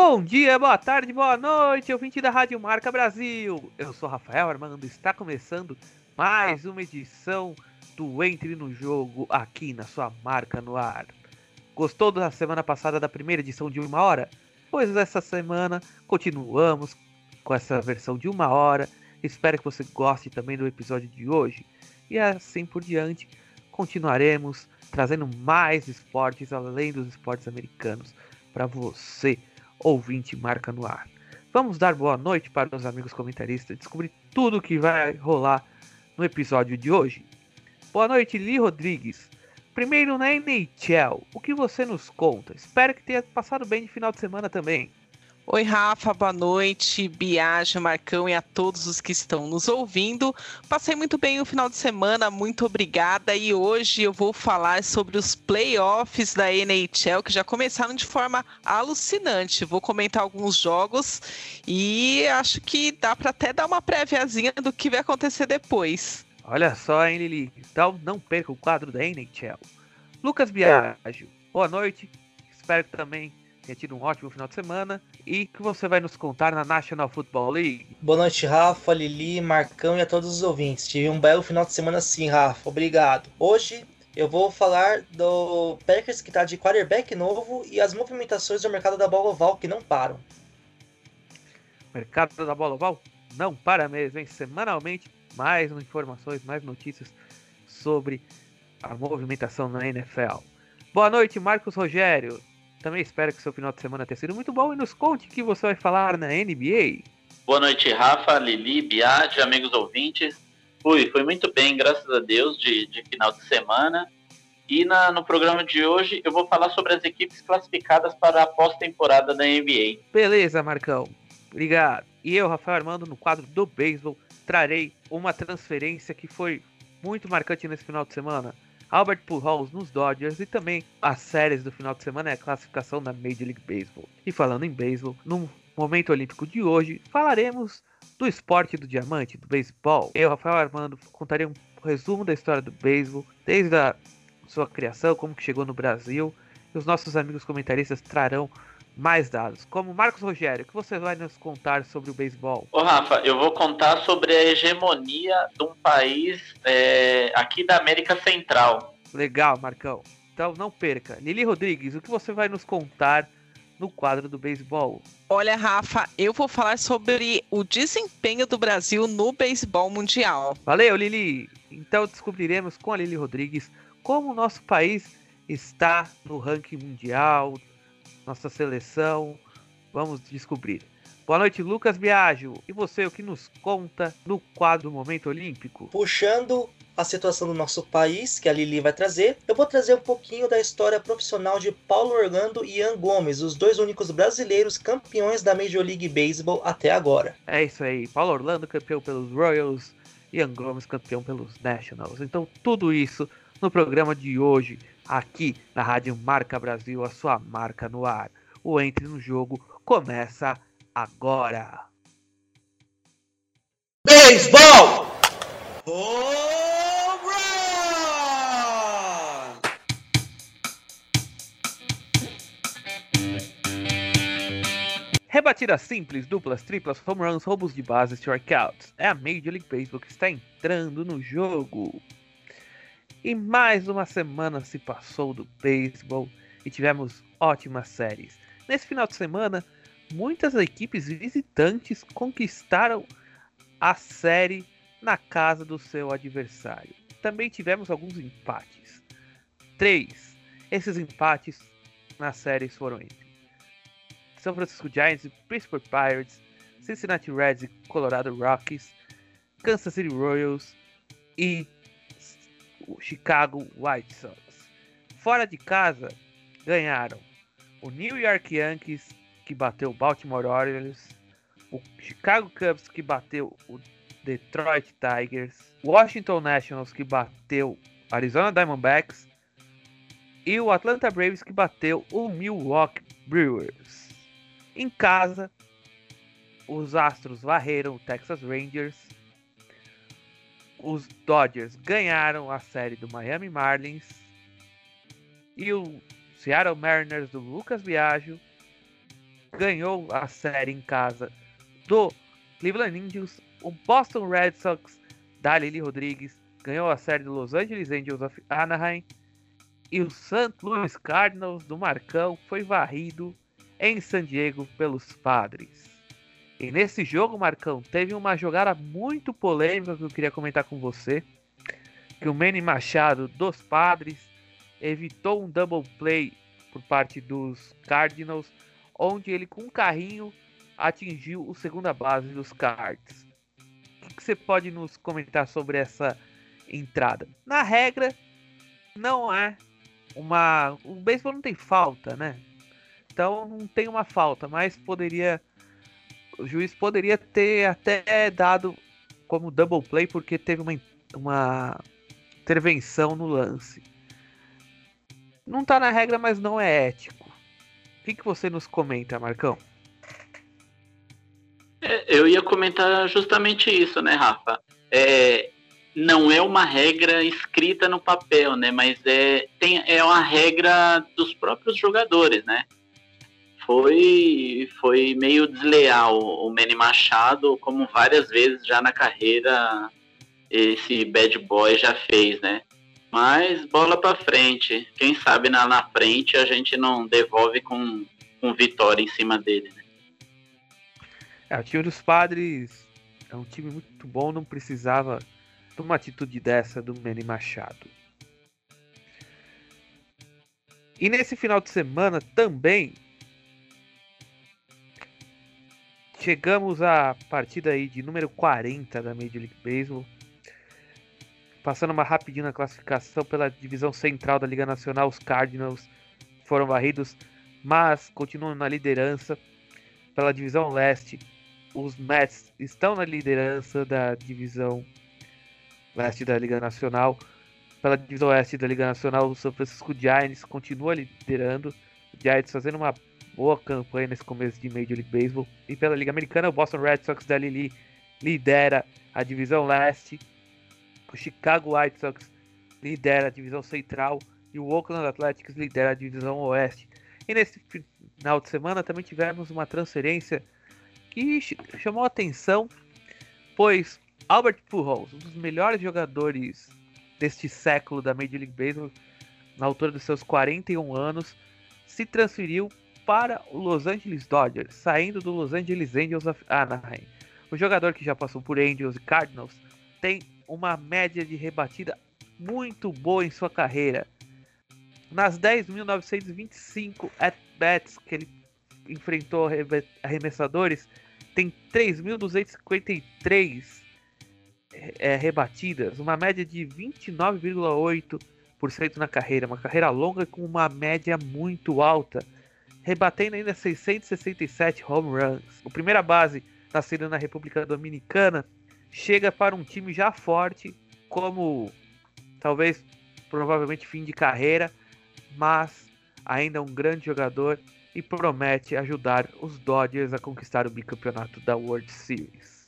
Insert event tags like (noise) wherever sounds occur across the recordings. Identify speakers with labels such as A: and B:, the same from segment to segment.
A: Bom dia, boa tarde, boa noite, ouvinte da Rádio Marca Brasil. Eu sou Rafael Armando, está começando mais uma edição do Entre no Jogo aqui na sua marca no ar. Gostou da semana passada da primeira edição de uma hora? Pois essa semana continuamos com essa versão de uma hora. Espero que você goste também do episódio de hoje. E assim por diante, continuaremos trazendo mais esportes além dos esportes americanos para você ouvinte marca no ar. Vamos dar boa noite para os amigos comentaristas, descobrir tudo o que vai rolar no episódio de hoje. Boa noite, Li Rodrigues. Primeiro na NHL, o que você nos conta? Espero que tenha passado bem de final de semana também.
B: Oi, Rafa, boa noite. Biagio, Marcão e a todos os que estão nos ouvindo. Passei muito bem o final de semana, muito obrigada. E hoje eu vou falar sobre os playoffs da NHL que já começaram de forma alucinante. Vou comentar alguns jogos e acho que dá para até dar uma préviazinha do que vai acontecer depois.
A: Olha só, hein, Lili? Então não perca o quadro da NHL. Lucas Biagio, boa noite. Espero que também tenha tido um ótimo final de semana e que você vai nos contar na National Football League.
C: Boa noite, Rafa, Lili, Marcão e a todos os ouvintes. Tive um belo final de semana sim, Rafa. Obrigado. Hoje eu vou falar do Packers que está de quarterback novo e as movimentações do mercado da bola oval que não param.
A: Mercado da bola oval não para mesmo, hein? Semanalmente, mais informações, mais notícias sobre a movimentação na NFL. Boa noite, Marcos Rogério. Também espero que seu final de semana tenha sido muito bom e nos conte o que você vai falar na NBA.
D: Boa noite, Rafa, Lili, Biad, amigos ouvintes. Fui, foi muito bem, graças a Deus, de, de final de semana. E na, no programa de hoje eu vou falar sobre as equipes classificadas para a pós-temporada da NBA.
A: Beleza, Marcão. Obrigado. E eu, Rafael Armando, no quadro do beisebol, trarei uma transferência que foi muito marcante nesse final de semana Albert Pujols nos Dodgers e também as séries do final de semana é a classificação da Major League Baseball. E falando em beisebol, no momento olímpico de hoje, falaremos do esporte do diamante, do beisebol. Eu, Rafael Armando, contarei um resumo da história do beisebol, desde a sua criação, como que chegou no Brasil, e os nossos amigos comentaristas trarão mais dados. Como Marcos Rogério, o que você vai nos contar sobre o beisebol?
D: Ô Rafa, eu vou contar sobre a hegemonia de um país é, aqui da América Central.
A: Legal, Marcão. Então não perca. Lili Rodrigues, o que você vai nos contar no quadro do beisebol?
B: Olha, Rafa, eu vou falar sobre o desempenho do Brasil no beisebol mundial.
A: Valeu, Lili! Então descobriremos com a Lili Rodrigues como o nosso país está no ranking mundial, nossa seleção. Vamos descobrir. Boa noite, Lucas Biagio. E você, o que nos conta no quadro Momento Olímpico?
C: Puxando a situação do nosso país, que a Lili vai trazer, eu vou trazer um pouquinho da história profissional de Paulo Orlando e Ian Gomes, os dois únicos brasileiros campeões da Major League Baseball até agora.
A: É isso aí, Paulo Orlando campeão pelos Royals, Ian Gomes campeão pelos Nationals. Então, tudo isso no programa de hoje aqui na Rádio Marca Brasil, a sua marca no ar. O Entre no Jogo começa agora.
E: Beisebol! Home run!
A: Rebatidas simples, duplas, triplas, home runs, roubos de base, strikeouts. É a Major League Baseball que está entrando no jogo. E mais uma semana se passou do beisebol e tivemos ótimas séries. Nesse final de semana, muitas equipes visitantes conquistaram a série na casa do seu adversário. Também tivemos alguns empates. Três. Esses empates nas séries foram entre São Francisco Giants e Pittsburgh Pirates, Cincinnati Reds e Colorado Rockies, Kansas City Royals e o Chicago White Sox. Fora de casa, ganharam o New York Yankees, que bateu o Baltimore Orioles, o Chicago Cubs, que bateu o Detroit Tigers, Washington Nationals, que bateu Arizona Diamondbacks, e o Atlanta Braves, que bateu o Milwaukee Brewers. Em casa, os Astros varreram o Texas Rangers os Dodgers ganharam a série do Miami Marlins e o Seattle Mariners do Lucas Biagio ganhou a série em casa do Cleveland Indians. O Boston Red Sox da Lili Rodrigues ganhou a série do Los Angeles Angels of Anaheim. E o St. Louis Cardinals do Marcão foi varrido em San Diego pelos Padres. E nesse jogo, Marcão, teve uma jogada muito polêmica que eu queria comentar com você. Que o Manny Machado dos Padres evitou um double play por parte dos Cardinals, onde ele com um carrinho atingiu o segunda base dos Cards. O que você pode nos comentar sobre essa entrada? Na regra, não é uma. O beisebol não tem falta, né? Então não tem uma falta, mas poderia o juiz poderia ter até dado como double play porque teve uma, uma intervenção no lance. Não tá na regra, mas não é ético. O que, que você nos comenta, Marcão?
D: É, eu ia comentar justamente isso, né, Rafa? É, não é uma regra escrita no papel, né? Mas é, tem, é uma regra dos próprios jogadores, né? Foi, foi meio desleal o Manny Machado, como várias vezes já na carreira esse bad boy já fez, né? Mas bola para frente. Quem sabe na, na frente a gente não devolve com, com vitória em cima dele. Né?
A: É, o time dos padres é um time muito bom, não precisava de uma atitude dessa do Manny Machado. E nesse final de semana também Chegamos à partida aí de número 40 da Major League Baseball. Passando uma rapidinho na classificação pela divisão central da Liga Nacional, os Cardinals foram varridos, mas continuam na liderança. Pela divisão leste, os Mets estão na liderança da divisão leste da Liga Nacional. Pela divisão oeste da Liga Nacional, o São Francisco Giants continua liderando. O Giants fazendo uma boa campanha nesse começo de Major League Baseball. E pela Liga Americana, o Boston Red Sox da Lili lidera a divisão leste. O Chicago White Sox lidera a divisão central. E o Oakland Athletics lidera a divisão oeste. E nesse final de semana também tivemos uma transferência que chamou atenção, pois Albert Pujols, um dos melhores jogadores deste século da Major League Baseball, na altura dos seus 41 anos, se transferiu para o Los Angeles Dodgers, saindo do Los Angeles Angels of Anaheim. O jogador que já passou por Angels e Cardinals tem uma média de rebatida muito boa em sua carreira. Nas 10.925 at-bats que ele enfrentou arremessadores, tem 3.253 é, rebatidas, uma média de 29,8% na carreira, uma carreira longa com uma média muito alta rebatendo ainda 667 home runs. O primeira base, nascido na República Dominicana, chega para um time já forte, como talvez provavelmente fim de carreira, mas ainda um grande jogador e promete ajudar os Dodgers a conquistar o bicampeonato da World Series.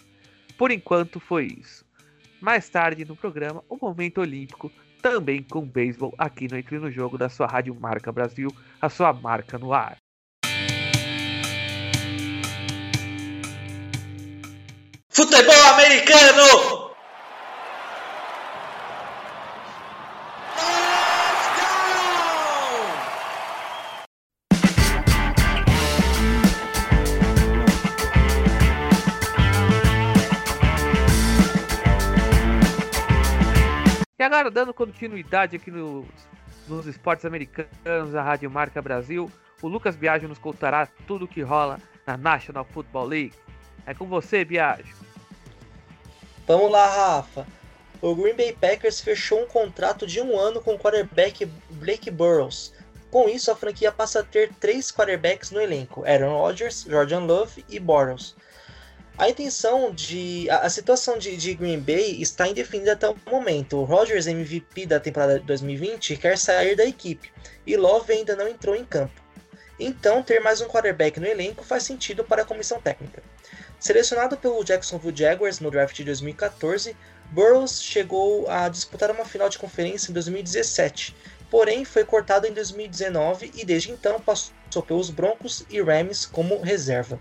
A: Por enquanto foi isso. Mais tarde no programa, o momento olímpico, também com beisebol aqui no Entre no Jogo da sua Rádio Marca Brasil, a sua marca no ar.
E: Futebol americano!
A: E agora, dando continuidade aqui nos, nos esportes americanos da Rádio Marca Brasil, o Lucas Biagio nos contará tudo o que rola na National Football League. É com você, Biagio.
C: Vamos lá, Rafa. O Green Bay Packers fechou um contrato de um ano com o quarterback Blake Burrows. Com isso, a franquia passa a ter três quarterbacks no elenco: Aaron Rodgers, Jordan Love e Bortles. A intenção de. A, situação de, de, Green Bay está indefinida até o momento. O Rodgers, MVP da temporada de 2020, quer sair da equipe e Love ainda não entrou em campo. Então, ter mais um quarterback no elenco faz sentido para a comissão técnica. Selecionado pelo Jacksonville Jaguars no draft de 2014, Burrows chegou a disputar uma final de conferência em 2017 porém foi cortado em 2019 e desde então passou pelos Broncos e Rams como reserva.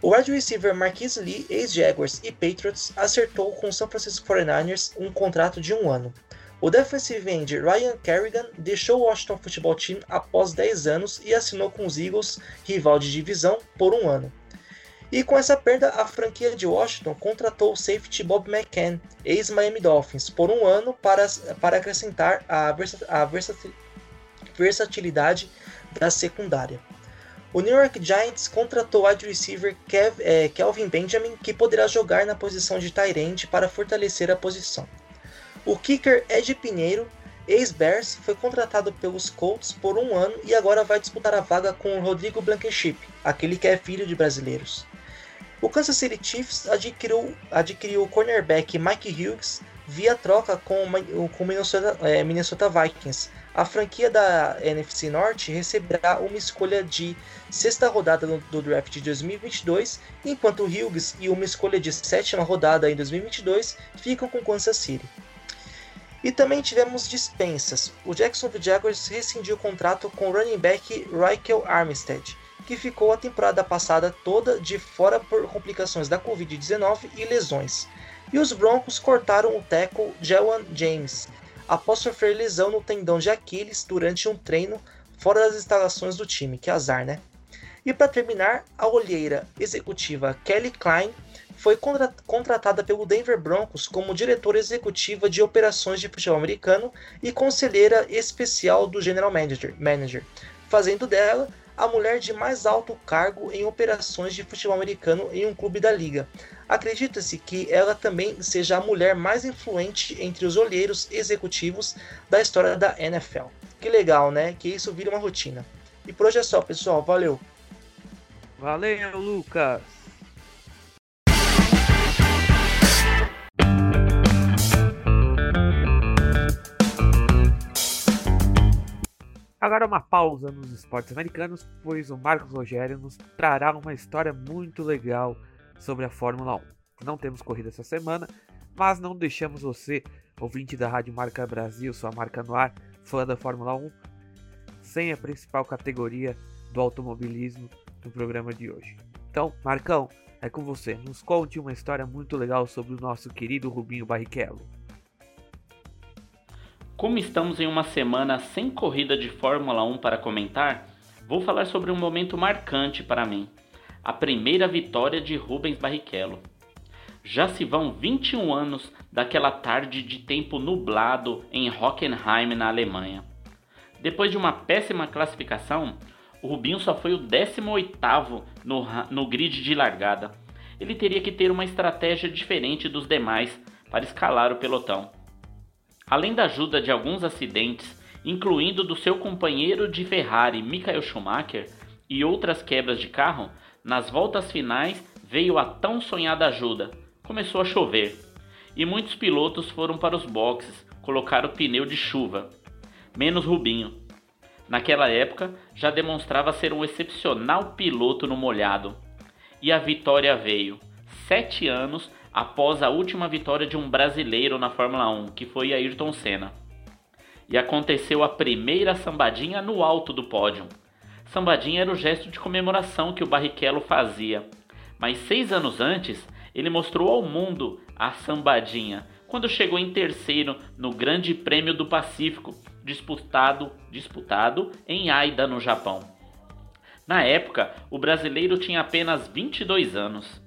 C: O wide receiver Marquise Lee, ex-Jaguars e Patriots, acertou com o San Francisco 49ers um contrato de um ano. O defensive end Ryan Kerrigan deixou o Washington Football Team após 10 anos e assinou com os Eagles, rival de divisão, por um ano. E com essa perda, a franquia de Washington contratou o safety Bob McCann, ex-Miami Dolphins, por um ano para, para acrescentar a, a versatilidade da secundária. O New York Giants contratou o wide receiver Kev, é, Kelvin Benjamin, que poderá jogar na posição de tight para fortalecer a posição. O kicker Ed Pinheiro, ex-Bears, foi contratado pelos Colts por um ano e agora vai disputar a vaga com o Rodrigo Blankenship, aquele que é filho de brasileiros. O Kansas City Chiefs adquiriu, adquiriu o cornerback Mike Hughes via troca com o Minnesota, é, Minnesota Vikings, a franquia da NFC Norte receberá uma escolha de sexta rodada do draft de 2022, enquanto Hughes e uma escolha de sétima rodada em 2022 ficam com Kansas City. E também tivemos dispensas. O Jacksonville Jaguars rescindiu o contrato com o running back Michael Armstead, que ficou a temporada passada toda de fora por complicações da Covid-19 e lesões. E os Broncos cortaram o tackle Jawan James, após sofrer lesão no tendão de Aquiles durante um treino fora das instalações do time, que azar, né? E para terminar, a olheira executiva Kelly Klein foi contra contratada pelo Denver Broncos como diretora executiva de operações de futebol americano e conselheira especial do General Manager, manager fazendo dela a mulher de mais alto cargo em operações de futebol americano em um clube da liga. Acredita-se que ela também seja a mulher mais influente entre os olheiros executivos da história da NFL. Que legal, né? Que isso vira uma rotina. E por hoje é só, pessoal. Valeu!
A: Valeu, Lucas! Agora uma pausa nos esportes americanos, pois o Marcos Rogério nos trará uma história muito legal sobre a Fórmula 1. Não temos corrida essa semana, mas não deixamos você, ouvinte da Rádio Marca Brasil, sua marca no ar, fã da Fórmula 1, sem a principal categoria do automobilismo no programa de hoje. Então, Marcão, é com você. Nos conte uma história muito legal sobre o nosso querido Rubinho Barrichello.
F: Como estamos em uma semana sem corrida de Fórmula 1 para comentar, vou falar sobre um momento marcante para mim: a primeira vitória de Rubens Barrichello. Já se vão 21 anos daquela tarde de tempo nublado em Hockenheim, na Alemanha. Depois de uma péssima classificação, o Rubinho só foi o 18º no, no grid de largada. Ele teria que ter uma estratégia diferente dos demais para escalar o pelotão. Além da ajuda de alguns acidentes, incluindo do seu companheiro de Ferrari Michael Schumacher e outras quebras de carro, nas voltas finais veio a tão sonhada ajuda. Começou a chover e muitos pilotos foram para os boxes colocar o pneu de chuva, menos Rubinho. Naquela época já demonstrava ser um excepcional piloto no molhado. E a vitória veio, sete anos após a última vitória de um brasileiro na Fórmula 1, que foi Ayrton Senna. E aconteceu a primeira sambadinha no alto do pódio. Sambadinha era o gesto de comemoração que o Barrichello fazia, mas seis anos antes ele mostrou ao mundo a sambadinha quando chegou em terceiro no Grande Prêmio do Pacífico, disputado, disputado em Aida, no Japão. Na época, o brasileiro tinha apenas 22 anos.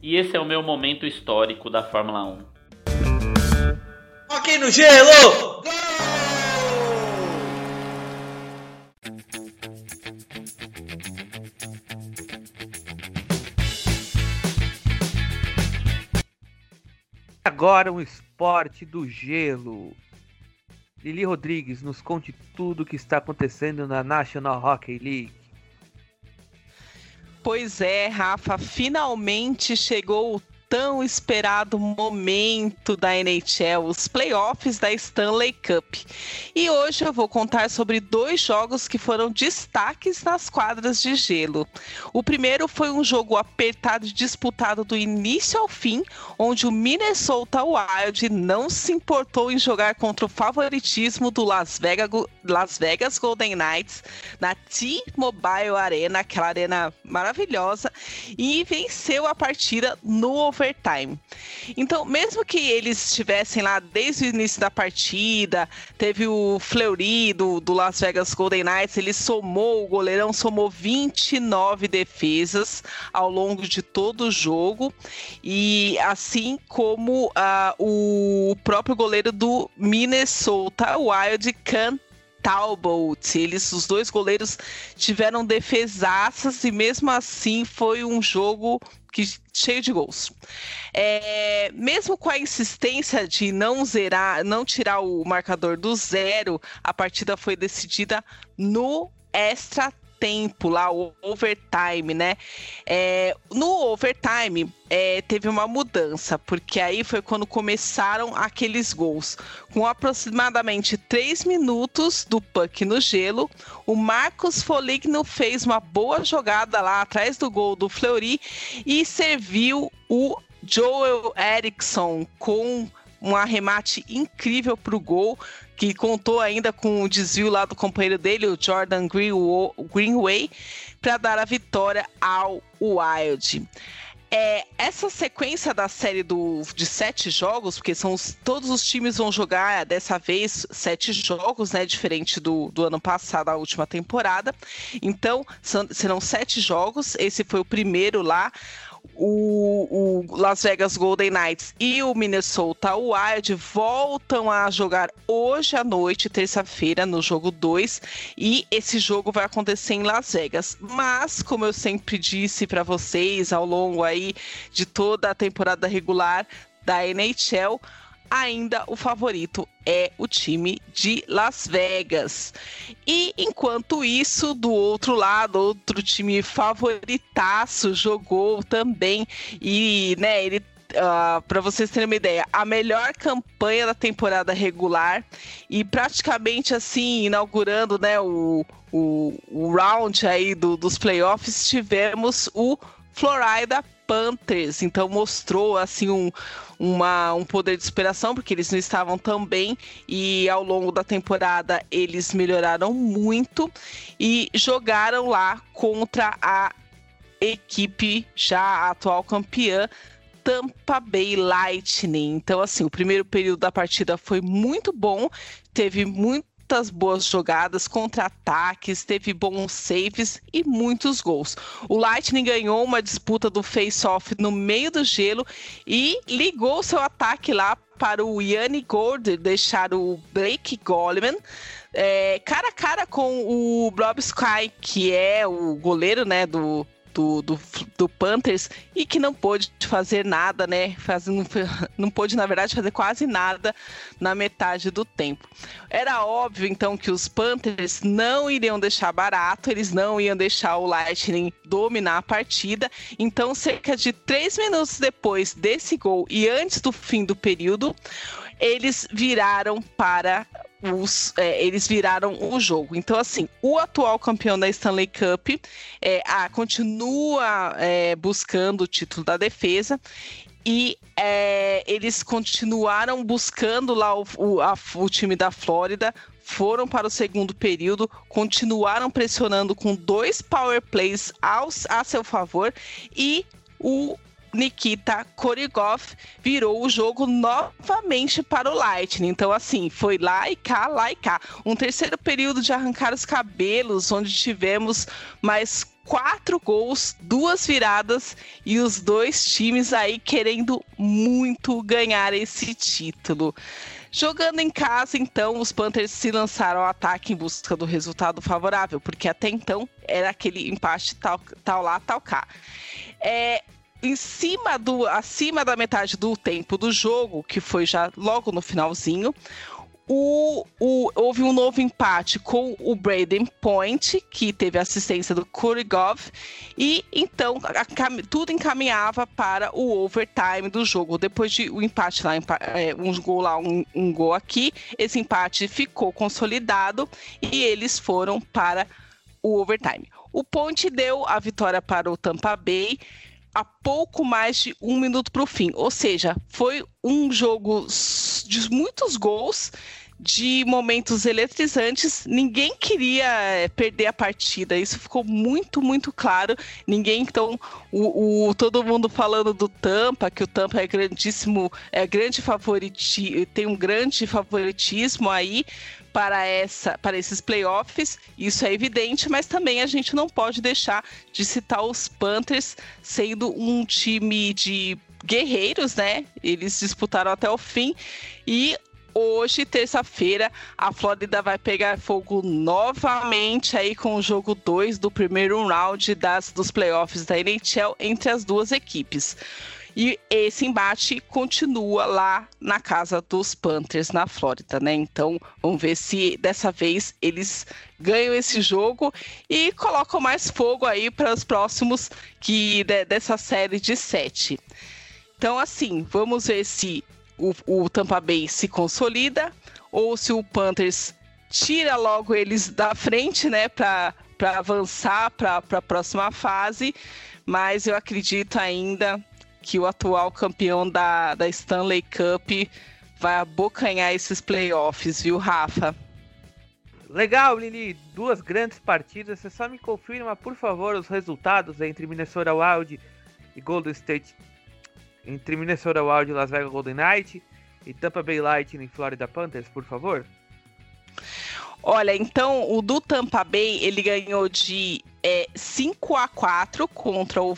F: E esse é o meu momento histórico da Fórmula 1.
E: Ok no gelo! Gol!
A: Agora um esporte do gelo. Lili Rodrigues, nos conte tudo o que está acontecendo na National Hockey League.
B: Pois é, Rafa, finalmente chegou o tão esperado momento da NHL, os playoffs da Stanley Cup. E hoje eu vou contar sobre dois jogos que foram destaques nas quadras de gelo. O primeiro foi um jogo apertado e disputado do início ao fim, onde o Minnesota Wild não se importou em jogar contra o favoritismo do Las Vegas, Las Vegas Golden Knights na T-Mobile Arena, aquela arena maravilhosa, e venceu a partida no overtime. Então, mesmo que eles estivessem lá desde o início da partida, teve o Fleury do, do Las Vegas Golden Knights, ele somou, o goleirão somou 29 defesas ao longo de todo o jogo, e assim como uh, o próprio goleiro do Minnesota Wild, Can Talbot. Eles, os dois goleiros tiveram defesaças e mesmo assim foi um jogo que, cheio de gols. É, mesmo com a insistência de não zerar, não tirar o marcador do zero, a partida foi decidida no extra tempo lá, o overtime, né? É, no overtime é, teve uma mudança, porque aí foi quando começaram aqueles gols. Com aproximadamente 3 minutos do puck no gelo, o Marcos Foligno fez uma boa jogada lá atrás do gol do Fleury e serviu o Joel Eriksson com um arremate incrível para o gol, que contou ainda com o desvio lá do companheiro dele, o Jordan Greenway, para dar a vitória ao Wild. É, essa sequência da série do, de sete jogos, porque são os, todos os times vão jogar dessa vez sete jogos, né? Diferente do, do ano passado, a última temporada. Então, são, serão sete jogos. Esse foi o primeiro lá o, o, Las Vegas Golden Knights e o Minnesota Wild voltam a jogar hoje à noite, terça-feira, no jogo 2, e esse jogo vai acontecer em Las Vegas. Mas, como eu sempre disse para vocês ao longo aí de toda a temporada regular da NHL, ainda o favorito é o time de Las Vegas. E enquanto isso, do outro lado, outro time favoritaço jogou também e, né, ele Uh, ah, para vocês terem uma ideia, a melhor campanha da temporada regular e praticamente assim, inaugurando né, o, o, o round aí do, dos playoffs, tivemos o Florida Panthers. Então mostrou assim um, uma, um poder de superação, porque eles não estavam tão bem e ao longo da temporada eles melhoraram muito e jogaram lá contra a equipe já atual campeã Tampa Bay Lightning. Então, assim, o primeiro período da partida foi muito bom, teve muito muitas boas jogadas, contra-ataques, teve bons saves e muitos gols. O Lightning ganhou uma disputa do face-off no meio do gelo e ligou seu ataque lá para o Yanni Gord deixar o Blake Goleman é, cara a cara com o Blob Sky, que é o goleiro né, do, do, do, do, Panthers e que não pôde fazer nada, né? Faz, não, (laughs) não pôde, na verdade, fazer quase nada na metade do tempo. Era óbvio, então, que os Panthers não iriam deixar barato, eles não iam deixar o Lightning dominar a partida. Então, cerca de três minutos depois desse gol e antes do fim do período, eles viraram para os, é, eles viraram o jogo. Então, assim, o atual campeão da Stanley Cup é, a, continua é, buscando o título da defesa e é, eles continuaram buscando lá o, o, a, o time da Flórida, foram para o segundo período, continuaram pressionando com dois power plays aos, a seu favor e o Nikita Korigov virou o jogo novamente para o Lightning. Então, assim, foi lá e cá, lá e cá. Um terceiro período de arrancar os cabelos, onde tivemos mais quatro gols, duas viradas e os dois times aí querendo muito ganhar esse título. Jogando em casa, então, os Panthers se lançaram ao ataque em busca do resultado favorável, porque até então era aquele empate tal, tal lá, tal cá. É, em cima do acima da metade do tempo do jogo, que foi já logo no finalzinho, o, o, houve um novo empate com o Braden Point, que teve assistência do Kurigov, e então a, a, tudo encaminhava para o overtime do jogo. Depois de um empate lá, é, um gol lá, um, um gol aqui, esse empate ficou consolidado e eles foram para o overtime. O Point deu a vitória para o Tampa Bay a pouco mais de um minuto para o fim. Ou seja, foi um jogo de muitos gols, de momentos eletrizantes. Ninguém queria eh, perder a partida. Isso ficou muito, muito claro. Ninguém, então, o, o todo mundo falando do Tampa, que o Tampa é grandíssimo, é grande favoriti, tem um grande favoritismo aí para, essa, para esses playoffs, isso é evidente, mas também a gente não pode deixar de citar os Panthers sendo um time de guerreiros, né? Eles disputaram até o fim e hoje, terça-feira, a Flórida vai pegar fogo novamente aí com o jogo 2 do primeiro round das, dos playoffs da NHL entre as duas equipes. E esse embate continua lá na casa dos Panthers, na Flórida, né? Então, vamos ver se dessa vez eles ganham esse jogo e colocam mais fogo aí para os próximos que de, dessa série de sete. Então, assim, vamos ver se o, o Tampa Bay se consolida ou se o Panthers tira logo eles da frente, né, para avançar para a próxima fase. Mas eu acredito ainda que o atual campeão da, da Stanley Cup vai abocanhar esses playoffs, viu, Rafa?
A: Legal, Lili. Duas grandes partidas. Você só me confirma, por favor, os resultados entre Minnesota Wild e Golden State. Entre Minnesota Wild e Las Vegas Golden Knight. E Tampa Bay Lightning e Florida Panthers, por favor.
B: Olha, então o do Tampa Bay ele ganhou de é, 5 a 4 contra, o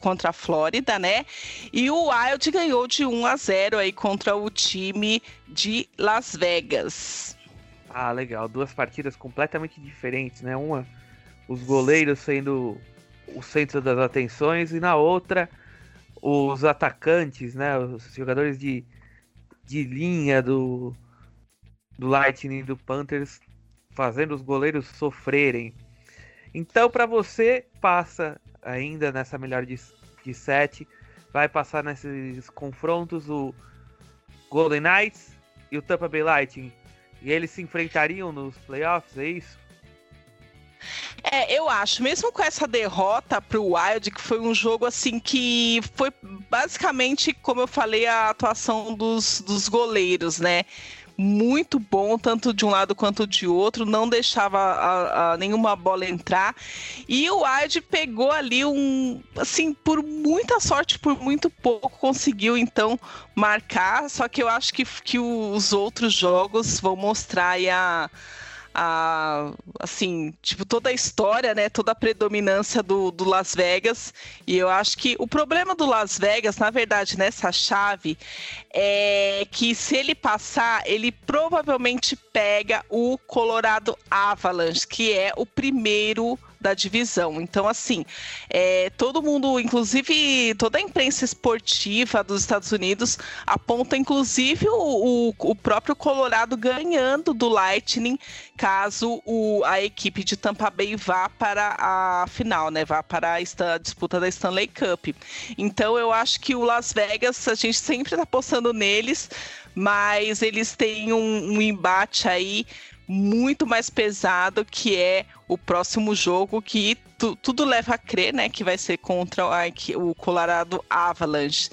B: contra a Flórida, né? E o Wild ganhou de 1 a 0 aí contra o time de Las Vegas.
A: Ah, legal. Duas partidas completamente diferentes, né? Uma, os goleiros sendo o centro das atenções, e na outra, os atacantes, né? Os jogadores de, de linha do, do Lightning do Panthers fazendo os goleiros sofrerem. Então, para você, passa ainda nessa melhor de, de sete, vai passar nesses confrontos o Golden Knights e o Tampa Bay Lightning. E eles se enfrentariam nos playoffs, é isso?
B: É, eu acho, mesmo com essa derrota pro Wild, que foi um jogo assim que foi basicamente, como eu falei, a atuação dos, dos goleiros, né? Muito bom, tanto de um lado quanto de outro, não deixava a, a nenhuma bola entrar. E o Wade pegou ali um, assim, por muita sorte, por muito pouco, conseguiu então marcar. Só que eu acho que, que os outros jogos vão mostrar a a assim, tipo, toda a história, né, toda a predominância do, do Las Vegas. E eu acho que o problema do Las Vegas, na verdade, nessa chave, é que se ele passar, ele provavelmente pega o Colorado Avalanche, que é o primeiro da divisão. Então, assim, é, todo mundo, inclusive toda a imprensa esportiva dos Estados Unidos, aponta inclusive o, o, o próprio Colorado ganhando do Lightning caso o, a equipe de Tampa Bay vá para a final, né? Vá para a, a disputa da Stanley Cup. Então, eu acho que o Las Vegas, a gente sempre está apostando neles, mas eles têm um, um embate aí muito mais pesado que é o próximo jogo que tu, tudo leva a crer, né, que vai ser contra o Colorado Avalanche.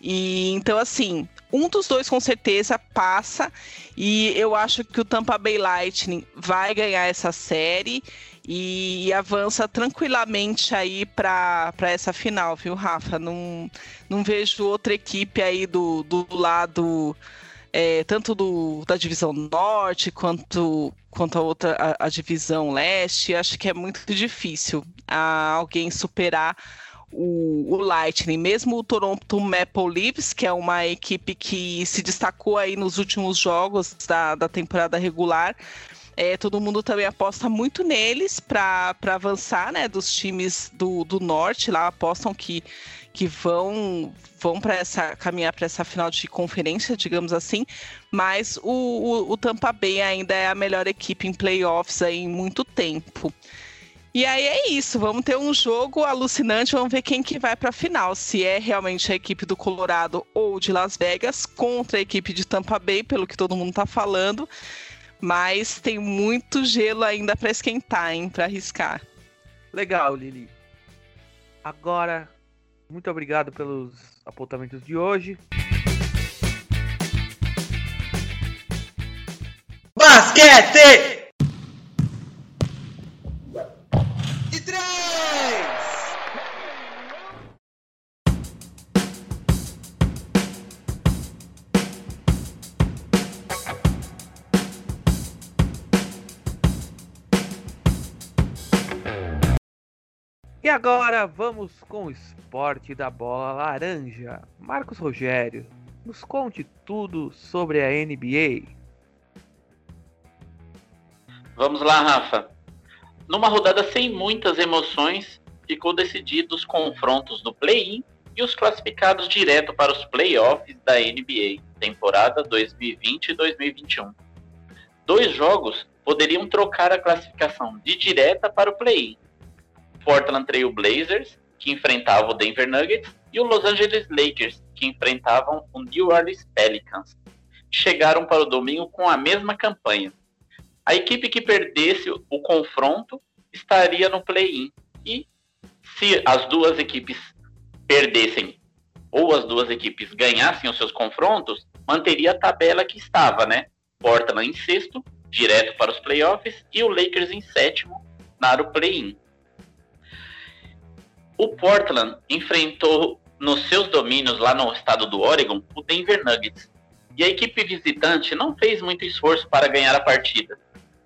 B: E então assim, um dos dois com certeza passa e eu acho que o Tampa Bay Lightning vai ganhar essa série e, e avança tranquilamente aí para essa final, viu, Rafa? Não, não vejo outra equipe aí do, do lado é, tanto do, da divisão norte quanto, quanto a outra, a, a divisão leste, acho que é muito difícil alguém superar o, o, Lightning, mesmo o Toronto Maple Leafs, que é uma equipe que se destacou aí nos últimos jogos da, da temporada regular, É, todo mundo também aposta muito neles para avançar, né? Dos times do, do norte lá apostam que, que vão vão para essa caminhar para essa final de conferência, digamos assim. Mas o, o, o Tampa Bay ainda é a melhor equipe em playoffs aí em muito tempo. E aí é isso, vamos ter um jogo alucinante, vamos ver quem que vai para a final, se é realmente a equipe do Colorado ou de Las Vegas contra a equipe de Tampa Bay, pelo que todo mundo está falando. Mas tem muito gelo ainda para esquentar, hein, para arriscar.
A: Legal, Lili. Agora, muito obrigado pelos apontamentos de hoje.
E: Basquete!
A: E agora vamos com o esporte da bola laranja. Marcos Rogério, nos conte tudo sobre a NBA.
D: Vamos lá, Rafa. Numa rodada sem muitas emoções, ficou decidido os confrontos do play-in e os classificados direto para os playoffs da NBA, temporada 2020-2021. Dois jogos poderiam trocar a classificação de direta para o play-in Portland Trail Blazers, que enfrentava o Denver Nuggets, e o Los Angeles Lakers, que enfrentavam o New Orleans Pelicans. Chegaram para o domingo com a mesma campanha. A equipe que perdesse o confronto estaria no play-in. E se as duas equipes perdessem ou as duas equipes ganhassem os seus confrontos, manteria a tabela que estava, né? Portland em sexto, direto para os playoffs, e o Lakers em sétimo, para o play-in. O Portland enfrentou nos seus domínios lá no estado do Oregon o Denver Nuggets. E a equipe visitante não fez muito esforço para ganhar a partida.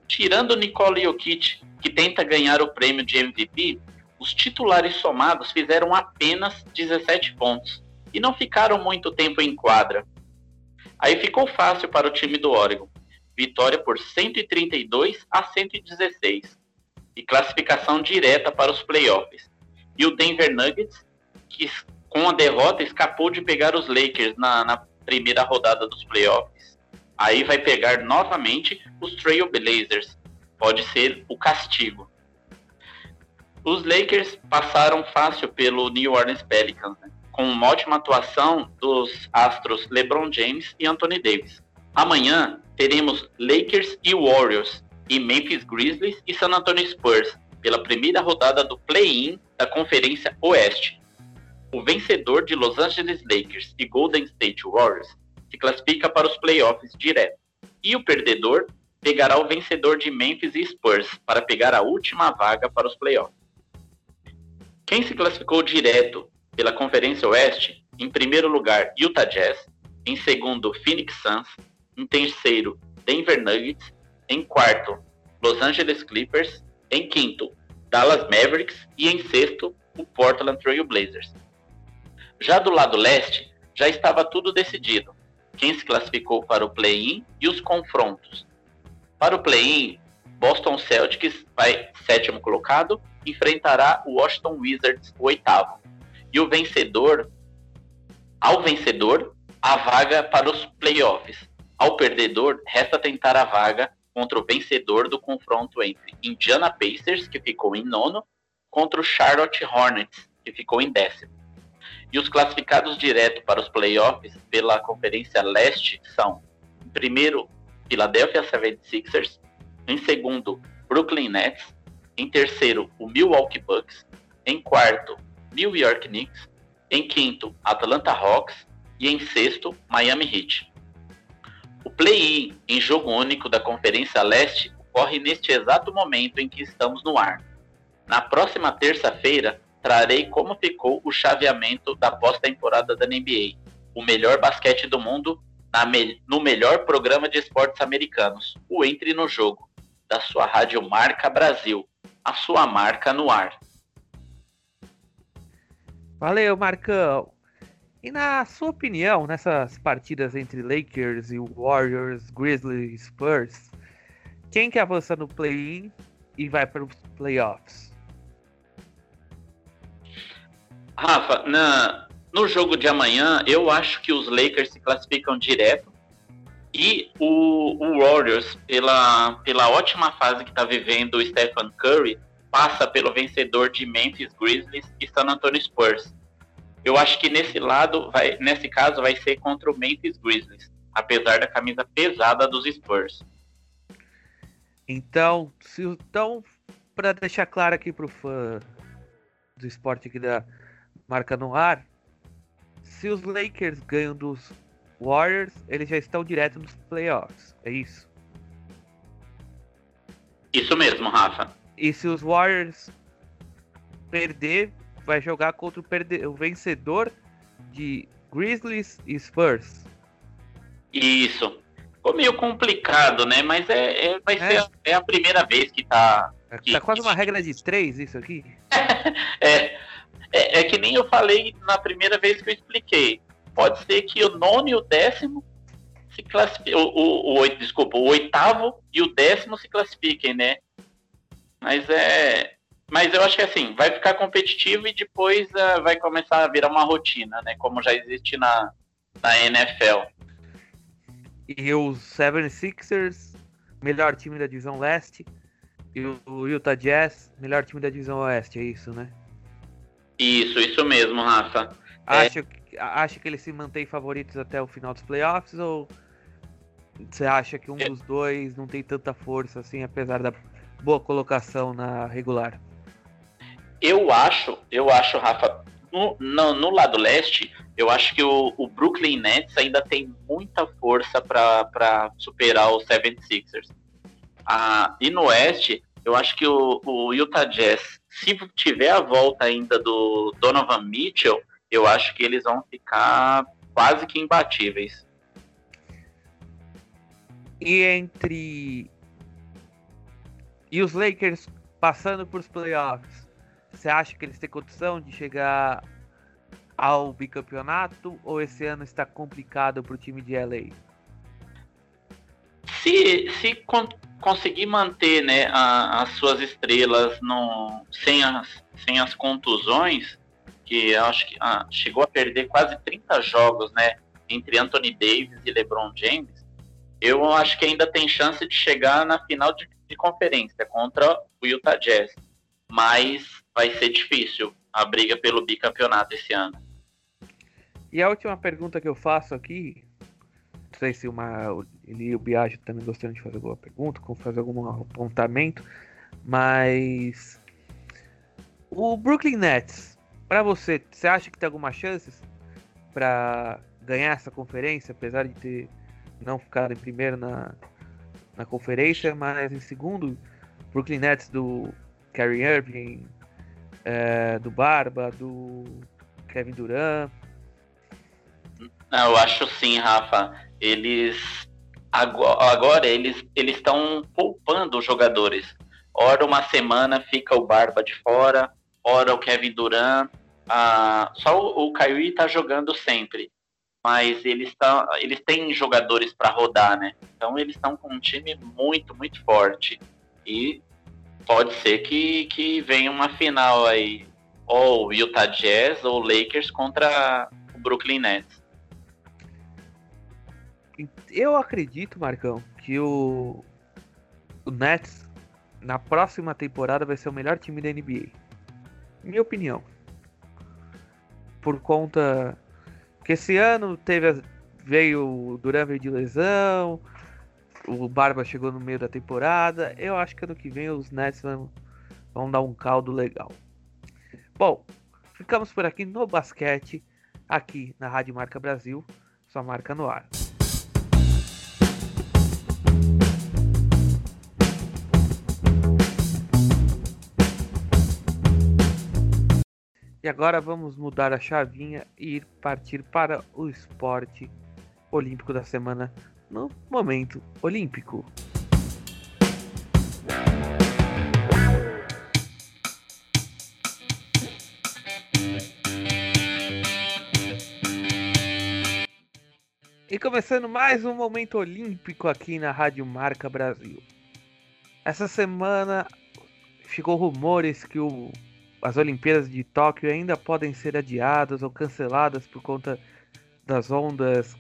D: Tirando Nikola Jokic, que tenta ganhar o prêmio de MVP, os titulares somados fizeram apenas 17 pontos e não ficaram muito tempo em quadra. Aí ficou fácil para o time do Oregon. Vitória por 132 a 116 e classificação direta para os playoffs e o Denver Nuggets, que com a derrota escapou de pegar os Lakers na, na primeira rodada dos playoffs. Aí vai pegar novamente os Trail Blazers. Pode ser o castigo. Os Lakers passaram fácil pelo New Orleans Pelicans, né? com uma ótima atuação dos astros LeBron James e Anthony Davis. Amanhã teremos Lakers e Warriors, e Memphis Grizzlies e San Antonio Spurs, pela primeira rodada do play-in da Conferência Oeste. O vencedor de Los Angeles Lakers e Golden State Warriors se classifica para os playoffs direto. E o perdedor pegará o vencedor de Memphis e Spurs para pegar a última vaga para os playoffs. Quem se classificou direto pela Conferência Oeste, em primeiro lugar, Utah Jazz, em segundo, Phoenix Suns, em terceiro, Denver Nuggets, em quarto, Los Angeles Clippers em quinto, Dallas Mavericks e em sexto, o Portland Trail Blazers. Já do lado leste, já estava tudo decidido. Quem se classificou para o play-in e os confrontos. Para o play-in, Boston Celtics vai sétimo colocado, enfrentará o Washington Wizards, o oitavo. E o vencedor, ao vencedor, a vaga para os playoffs. Ao perdedor, resta tentar a vaga contra o vencedor do confronto entre Indiana Pacers, que ficou em nono, contra o Charlotte Hornets, que ficou em décimo. E os classificados direto para os playoffs pela Conferência Leste são, em primeiro, Philadelphia 76ers, em segundo, Brooklyn Nets, em terceiro, o Milwaukee Bucks, em quarto, New York Knicks, em quinto, Atlanta Hawks e em sexto, Miami Heat. O play-in em jogo único da Conferência Leste ocorre neste exato momento em que estamos no ar. Na próxima terça-feira, trarei como ficou o chaveamento da pós-temporada da NBA, o melhor basquete do mundo me no melhor programa de esportes americanos, o Entre no Jogo, da sua rádio Marca Brasil, a sua marca no ar.
A: Valeu, Marcão! E na sua opinião, nessas partidas entre Lakers e Warriors, Grizzlies, Spurs, quem que avança no play-in e vai para os playoffs?
D: Rafa, na, no jogo de amanhã, eu acho que os Lakers se classificam direto e o, o Warriors, pela, pela ótima fase que está vivendo o Stephen Curry, passa pelo vencedor de Memphis Grizzlies e San Antonio Spurs. Eu acho que nesse lado, vai, nesse caso, vai ser contra o Memphis Grizzlies, apesar da camisa pesada dos Spurs.
A: Então, se, então para deixar claro aqui para o fã do esporte aqui da marca no ar, se os Lakers ganham dos Warriors, eles já estão direto nos playoffs, é isso?
D: Isso mesmo, Rafa.
A: E se os Warriors perder, vai jogar contra o, perde... o vencedor de Grizzlies e Spurs.
D: Isso. Ficou meio complicado, né? Mas é, é vai é. ser a, é a primeira vez que tá.
A: É,
D: que,
A: tá quase uma regra de três isso aqui. (laughs)
D: é, é, é que nem eu falei na primeira vez que eu expliquei. Pode ser que o nono e o décimo se classifiquem. O, o, o, desculpa, o oitavo e o décimo se classifiquem, né? Mas é. Mas eu acho que assim, vai ficar competitivo e depois uh, vai começar a virar uma rotina, né? Como já existe na, na NFL.
A: E os 76ers, melhor time da divisão leste. E o Utah Jazz, melhor time da divisão oeste, é isso, né?
D: Isso, isso mesmo, Rafa.
A: Acha, é... acha que eles se mantêm favoritos até o final dos playoffs ou você acha que um é... dos dois não tem tanta força assim, apesar da boa colocação na regular?
D: Eu acho, eu acho, Rafa, no, no, no lado leste, eu acho que o, o, Brooklyn Nets ainda tem muita força para superar os 76ers. Ah, e no oeste, eu acho que o, o Utah Jazz, se tiver a volta ainda do Donovan Mitchell, eu acho que eles vão ficar quase que imbatíveis.
A: E entre e os Lakers passando por os playoffs, você acha que eles têm condição de chegar ao bicampeonato ou esse ano está complicado para o time de LA?
D: Se, se con conseguir manter né, a, as suas estrelas no, sem, as, sem as contusões, que acho que ah, chegou a perder quase 30 jogos né, entre Anthony Davis e LeBron James, eu acho que ainda tem chance de chegar na final de de conferência contra o Utah Jazz, mas vai ser difícil a briga pelo bicampeonato esse ano.
A: E a última pergunta que eu faço aqui, não sei se uma, ele e o Biagio também gostariam de fazer alguma pergunta, como fazer algum apontamento, mas o Brooklyn Nets, para você, você acha que tem alguma chance para ganhar essa conferência, apesar de ter não ficado em primeiro na, na conferência, mas em segundo, Brooklyn Nets do Kyrie Irving, é, do Barba, do Kevin Durant.
D: Eu acho sim, Rafa. Eles agora, agora eles eles estão poupando os jogadores. Ora uma semana fica o Barba de fora, ora o Kevin Durant. Ah, só o, o Kyrie tá jogando sempre mas eles, tão, eles têm jogadores para rodar, né? Então eles estão com um time muito, muito forte. E pode ser que, que venha uma final aí, ou Utah Jazz ou Lakers contra o Brooklyn Nets.
A: Eu acredito, Marcão, que o, o Nets na próxima temporada vai ser o melhor time da NBA. Minha opinião. Por conta porque esse ano teve veio o Duran veio de lesão, o Barba chegou no meio da temporada. Eu acho que ano que vem os Nets vão, vão dar um caldo legal. Bom, ficamos por aqui no basquete, aqui na Rádio Marca Brasil, sua marca no ar. E agora vamos mudar a chavinha e partir para o esporte olímpico da semana no momento olímpico. E começando mais um momento olímpico aqui na Rádio Marca Brasil. Essa semana ficou rumores que o, as Olimpíadas de Tóquio ainda podem ser adiadas ou canceladas por conta das ondas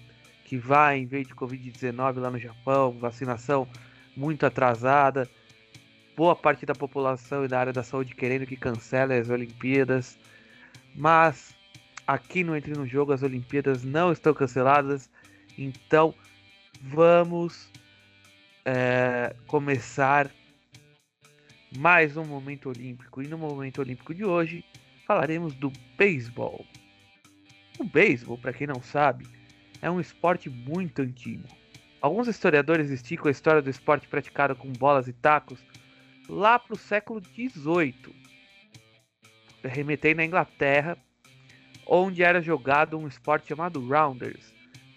A: que vai em vez de Covid-19 lá no Japão, vacinação muito atrasada, boa parte da população e da área da saúde querendo que cancele as Olimpíadas, mas aqui no Entre no Jogo as Olimpíadas não estão canceladas, então vamos é, começar mais um momento olímpico. E no momento olímpico de hoje falaremos do beisebol. O beisebol, para quem não sabe, é um esporte muito antigo. Alguns historiadores esticam a história do esporte praticado com bolas e tacos lá para o século XVIII, remetendo à Inglaterra, onde era jogado um esporte chamado Rounders,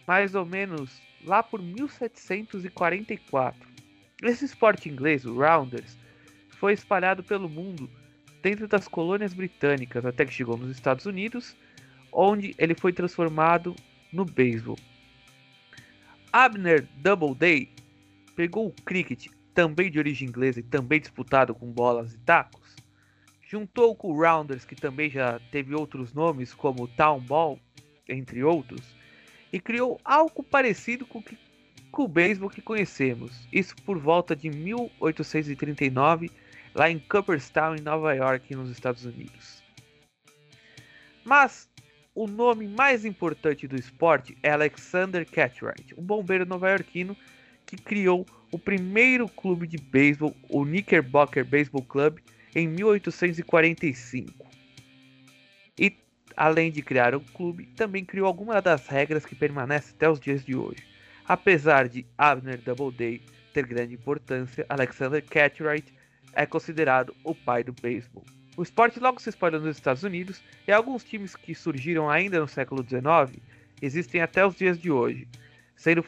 A: mais ou menos lá por 1744. Esse esporte inglês, o Rounders, foi espalhado pelo mundo dentro das colônias britânicas até que chegou nos Estados Unidos, onde ele foi transformado no beisebol. Abner Doubleday pegou o cricket, também de origem inglesa e também disputado com bolas e tacos, juntou com o Rounders, que também já teve outros nomes como Town Ball, entre outros, e criou algo parecido com, que, com o beisebol que conhecemos. Isso por volta de 1839, lá em Cooperstown, em Nova York, nos Estados Unidos. Mas o nome mais importante do esporte é Alexander Cartwright, um bombeiro nova-iorquino que criou o primeiro clube de beisebol, o Knickerbocker Baseball Club, em 1845. E além de criar o clube, também criou algumas das regras que permanecem até os dias de hoje. Apesar de Abner Doubleday ter grande importância, Alexander Cartwright é considerado o pai do beisebol. O esporte logo se espalhou nos Estados Unidos e alguns times que surgiram ainda no século XIX existem até os dias de hoje, sendo,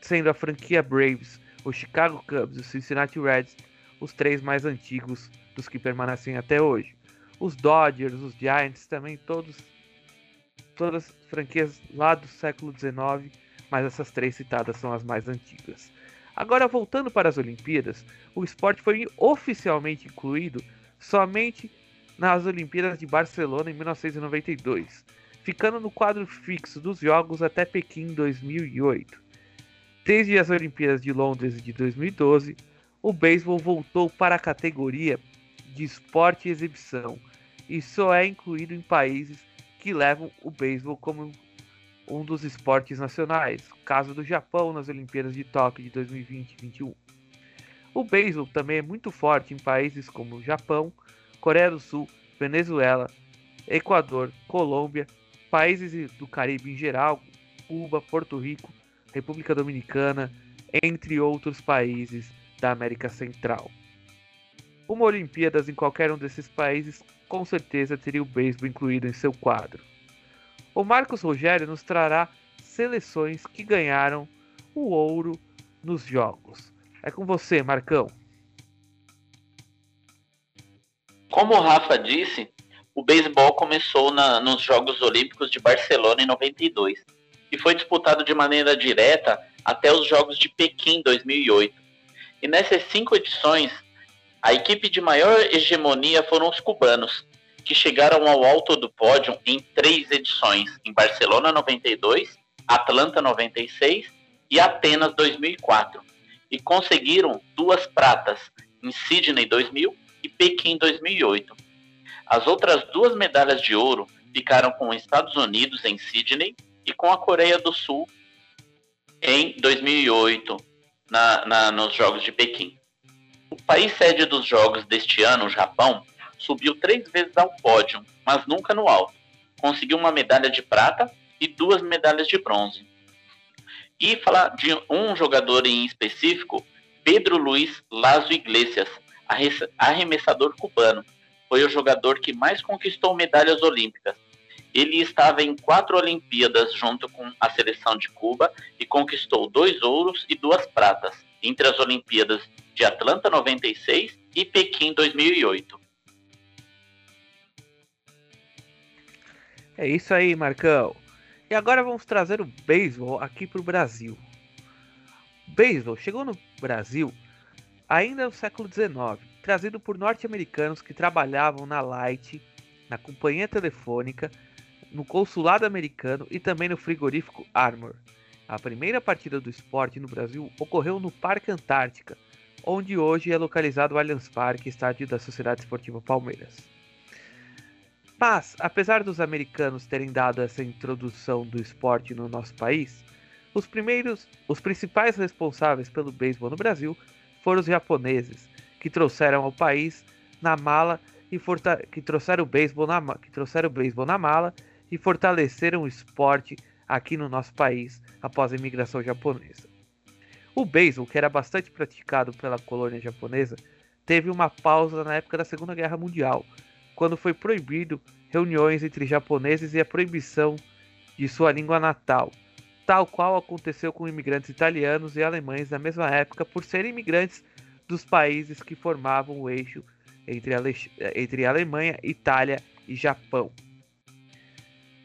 A: sendo a franquia Braves, o Chicago Cubs e o Cincinnati Reds os três mais antigos dos que permanecem até hoje. Os Dodgers, os Giants também todos todas franquias lá do século XIX, mas essas três citadas são as mais antigas. Agora voltando para as Olimpíadas, o esporte foi oficialmente incluído somente nas Olimpíadas de Barcelona em 1992, ficando no quadro fixo dos Jogos até Pequim 2008. Desde as Olimpíadas de Londres de 2012, o beisebol voltou para a categoria de esporte e exibição e só é incluído em países que levam o beisebol como um dos esportes nacionais, caso do Japão nas Olimpíadas de Tóquio de 2020 e 2021. O beisebol também é muito forte em países como Japão, Coreia do Sul, Venezuela, Equador, Colômbia, países do Caribe em geral, Cuba, Porto Rico, República Dominicana, entre outros países da América Central. Uma Olimpíadas em qualquer um desses países com certeza teria o beisebol incluído em seu quadro. O Marcos Rogério nos trará seleções que ganharam o ouro nos jogos. É com você, Marcão.
D: Como o Rafa disse, o beisebol começou na, nos Jogos Olímpicos de Barcelona em 92 e foi disputado de maneira direta até os Jogos de Pequim 2008. E nessas cinco edições, a equipe de maior hegemonia foram os cubanos, que chegaram ao alto do pódio em três edições, em Barcelona 92, Atlanta 96 e Atenas 2004 e conseguiram duas pratas em Sydney 2000 e Pequim 2008. As outras duas medalhas de ouro ficaram com os Estados Unidos em Sydney e com a Coreia do Sul em 2008 na, na, nos Jogos de Pequim. O país sede dos Jogos deste ano, o Japão, subiu três vezes ao pódio, mas nunca no alto. Conseguiu uma medalha de prata e duas medalhas de bronze. E falar de um jogador em específico, Pedro Luiz Lazo Iglesias, arremessador cubano. Foi o jogador que mais conquistou medalhas olímpicas. Ele estava em quatro Olimpíadas junto com a seleção de Cuba e conquistou dois ouros e duas pratas entre as Olimpíadas de Atlanta 96 e Pequim 2008.
A: É isso aí, Marcão. E agora vamos trazer o beisebol aqui para o Brasil. O beisebol chegou no Brasil ainda no século XIX, trazido por norte-americanos que trabalhavam na Light, na companhia telefônica, no consulado americano e também no frigorífico Armor. A primeira partida do esporte no Brasil ocorreu no Parque Antártica, onde hoje é localizado o Allianz Parque, estádio da Sociedade Esportiva Palmeiras. Mas, apesar dos americanos terem dado essa introdução do esporte no nosso país, os primeiros, os principais responsáveis pelo beisebol no Brasil foram os japoneses, que trouxeram ao país na mala e que trouxeram o beisebol na que trouxeram o beisebol na mala e fortaleceram o esporte aqui no nosso país após a imigração japonesa. O beisebol, que era bastante praticado pela colônia japonesa, teve uma pausa na época da Segunda Guerra Mundial, quando foi proibido reuniões entre japoneses e a proibição de sua língua natal, tal qual aconteceu com imigrantes italianos e alemães na mesma época por serem imigrantes dos países que formavam o eixo entre, a entre Alemanha, Itália e Japão.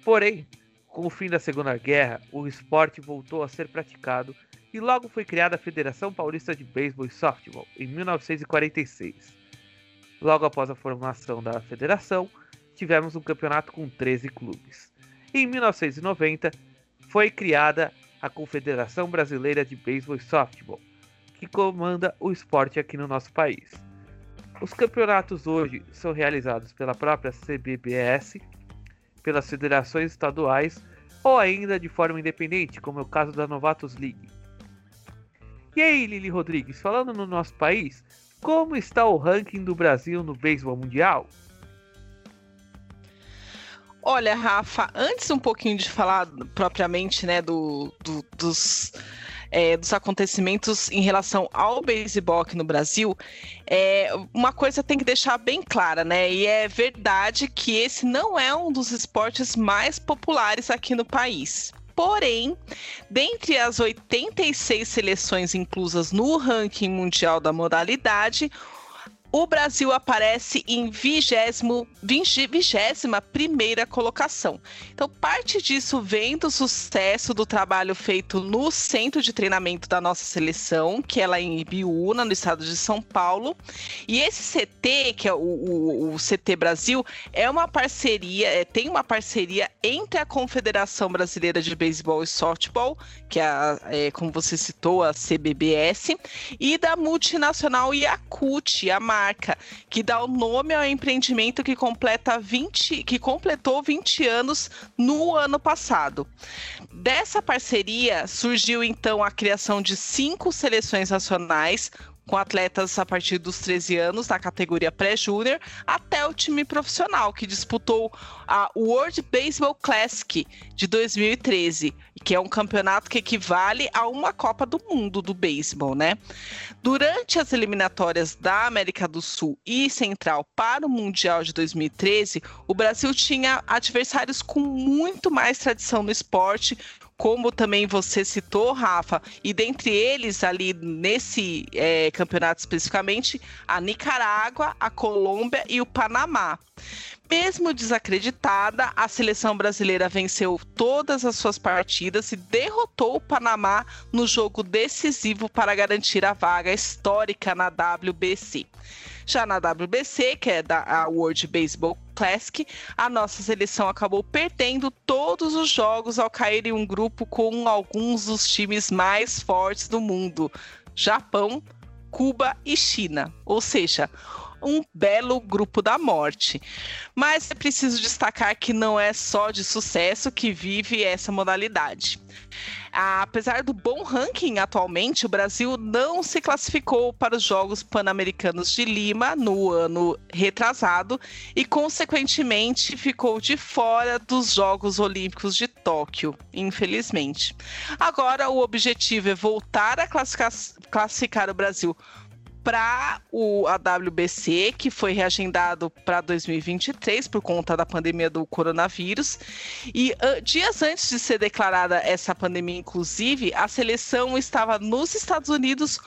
A: Porém, com o fim da Segunda Guerra, o esporte voltou a ser praticado e logo foi criada a Federação Paulista de Beisebol e Softball em 1946. Logo após a formação da federação, tivemos um campeonato com 13 clubes. Em 1990, foi criada a Confederação Brasileira de Beisebol e Softball, que comanda o esporte aqui no nosso país. Os campeonatos hoje são realizados pela própria CBBS, pelas federações estaduais ou ainda de forma independente, como é o caso da Novatos League. E aí, Lili Rodrigues, falando no nosso país, como está o ranking do Brasil no beisebol mundial?
B: Olha, Rafa, antes um pouquinho de falar propriamente né, do, do dos, é, dos acontecimentos em relação ao beisebol aqui no Brasil, é, uma coisa tem que deixar bem clara, né? E é verdade que esse não é um dos esportes mais populares aqui no país. Porém, dentre as 86 seleções inclusas no ranking mundial da modalidade, o Brasil aparece em vigésimo, vigésima primeira colocação. Então, parte disso vem do sucesso do trabalho feito no centro de treinamento da nossa seleção, que é lá em Ibiúna, no estado de São Paulo. E esse CT, que é o, o, o CT Brasil, é uma parceria, é, tem uma parceria entre a Confederação Brasileira de Beisebol e Softball, que é, a, é como você citou, a CBBS, e da multinacional Yakut, a marca, que dá o nome ao empreendimento que completa 20, que completou 20 anos no ano passado. Dessa parceria surgiu então a criação de cinco seleções nacionais, com atletas a partir dos 13 anos, da categoria pré-júnior, até o time profissional, que disputou a World Baseball Classic de 2013, que é um campeonato que equivale a uma Copa do Mundo do beisebol, né? Durante as eliminatórias da América do Sul e Central para o Mundial de 2013, o Brasil tinha adversários com muito mais tradição no esporte, como também você citou, Rafa, e dentre eles ali nesse é, campeonato especificamente, a Nicarágua, a Colômbia e o Panamá. Mesmo desacreditada, a seleção brasileira venceu todas as suas partidas e derrotou o Panamá no jogo decisivo para garantir a vaga histórica na WBC. Já na WBC, que é da World Baseball Classic, a nossa seleção acabou perdendo todos os jogos ao cair em um grupo com alguns dos times mais fortes do mundo: Japão, Cuba e China. Ou seja, um belo grupo da morte. Mas é preciso destacar que não é só de sucesso que vive essa modalidade. Apesar do bom ranking atualmente, o Brasil não se classificou para os Jogos Pan-Americanos de Lima no ano retrasado e, consequentemente, ficou de fora dos Jogos Olímpicos de Tóquio, infelizmente. Agora, o objetivo é voltar a classificar, o Brasil para o AWBC, que foi reagendado para 2023 por conta da pandemia do coronavírus. E uh, dias antes de ser declarada essa pandemia, inclusive, a seleção estava nos Estados Unidos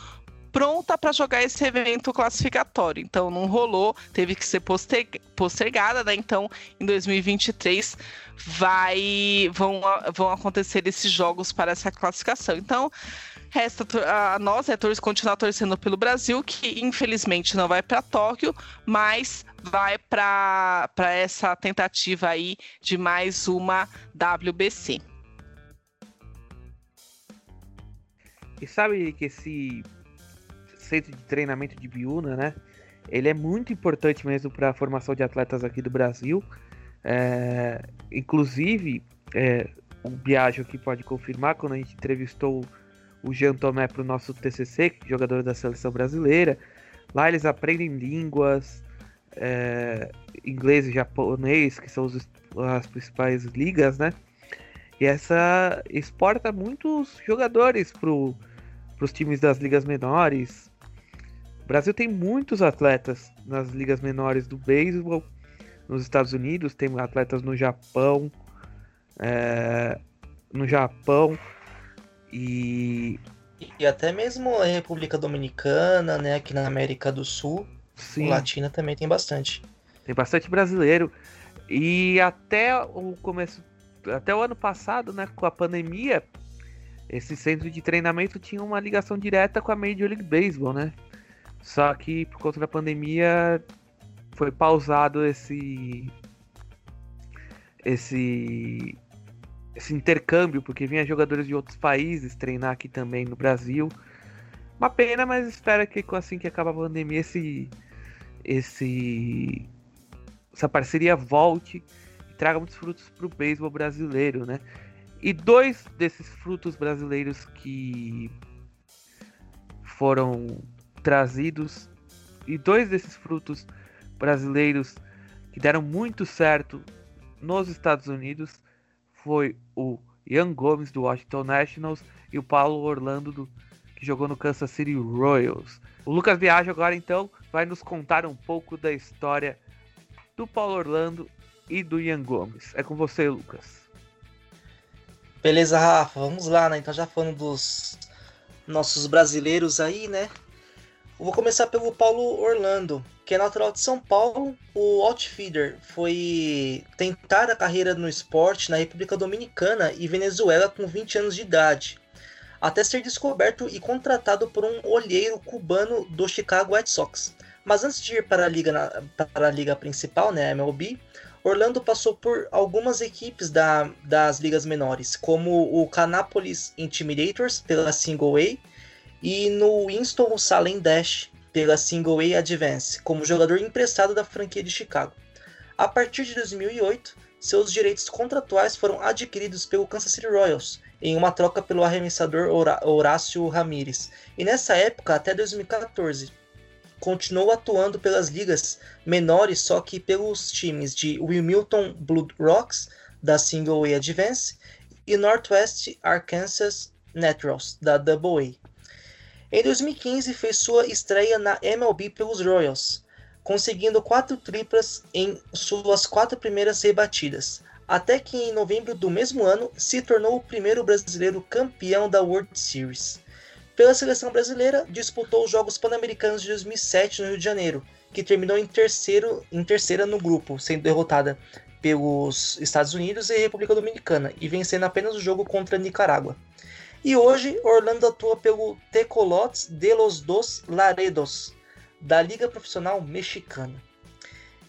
B: pronta para jogar esse evento classificatório. Então não rolou, teve que ser postergada, né? Então em 2023 vai vão, vão acontecer esses jogos para essa classificação. Então Resta a nós, é continuar torcendo pelo Brasil, que infelizmente não vai para Tóquio, mas vai para essa tentativa aí de mais uma WBC.
A: E sabe que esse centro de treinamento de Biúna, né? Ele é muito importante mesmo para a formação de atletas aqui do Brasil. É, inclusive, é, o Biagio aqui pode confirmar, quando a gente entrevistou o Jean Tomé para o nosso TCC, jogador da seleção brasileira, lá eles aprendem línguas, é, inglês e japonês, que são os, as principais ligas, né? E essa exporta muitos jogadores para os times das ligas menores. O Brasil tem muitos atletas nas ligas menores do beisebol. Nos Estados Unidos tem atletas no Japão, é, no Japão e
C: e até mesmo a República Dominicana, né, aqui na América do Sul, Sim. Latina também tem bastante.
A: Tem bastante brasileiro. E até o começo, até o ano passado, né, com a pandemia, esse centro de treinamento tinha uma ligação direta com a Major League Baseball, né? Só que por conta da pandemia foi pausado esse esse esse intercâmbio, porque vinha jogadores de outros países treinar aqui também no Brasil. Uma pena, mas espero que assim que acaba a pandemia esse esse essa parceria volte e traga muitos frutos para o beisebol brasileiro, né? E dois desses frutos brasileiros que foram trazidos e dois desses frutos brasileiros que deram muito certo nos Estados Unidos foi o Ian Gomes do Washington Nationals e o Paulo Orlando do, que jogou no Kansas City Royals. O Lucas Viaja agora então vai nos contar um pouco da história do Paulo Orlando e do Ian Gomes. É com você, Lucas.
C: Beleza, Rafa, vamos lá, né? Então já falando dos nossos brasileiros aí, né? Eu vou começar pelo Paulo Orlando, que é natural de São Paulo. O outfielder foi tentar a carreira no esporte na República Dominicana e Venezuela com 20 anos de idade, até ser descoberto e contratado por um olheiro cubano do Chicago White Sox. Mas antes de ir para a liga, para a liga principal, né, MLB, Orlando passou por algumas equipes da, das ligas menores, como o Canapolis Intimidators pela Single A e no Winston-Salem Dash pela Single A Advance, como jogador emprestado da franquia de Chicago. A partir de 2008, seus direitos contratuais foram adquiridos pelo Kansas City Royals, em uma troca pelo arremessador Horácio Ramírez, e nessa época até 2014. Continuou atuando pelas ligas menores, só que pelos times de Wilmington Blue Rocks, da Single A Advance, e Northwest Arkansas Naturals, da Double A. Em 2015 fez sua estreia na MLB pelos Royals, conseguindo quatro triplas em suas quatro primeiras rebatidas, até que em novembro do mesmo ano se tornou o primeiro brasileiro campeão da World Series. Pela seleção brasileira, disputou os Jogos Pan-Americanos de 2007 no Rio de Janeiro, que terminou em, terceiro, em terceira no grupo, sendo derrotada pelos Estados Unidos e República Dominicana, e vencendo apenas o jogo contra a Nicarágua. E hoje Orlando atua pelo Tecolotes de los Dos Laredos, da Liga Profissional Mexicana.